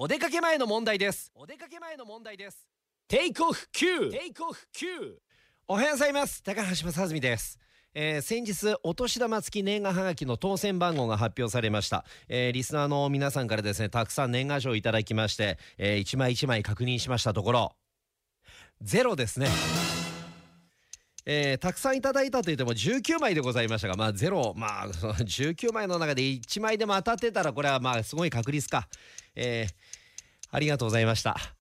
お出かけ前の問題です。お出かけ前の問題です。テイクオフ9テイクオフ9おはようございます。高橋正澄です。えー、先日お年玉付き年賀はがきの当選番号が発表されました、えー、リスナーの皆さんからですねたくさん年賀状をいただきまして、えー、1枚1枚確認しましたところゼロですねえー、たくさんいただいたといっても19枚でございましたが、まあ、ゼロ、まあ、19枚の中で1枚でも当たってたら、これはまあ、すごい確率か。えー、ありがとうございました。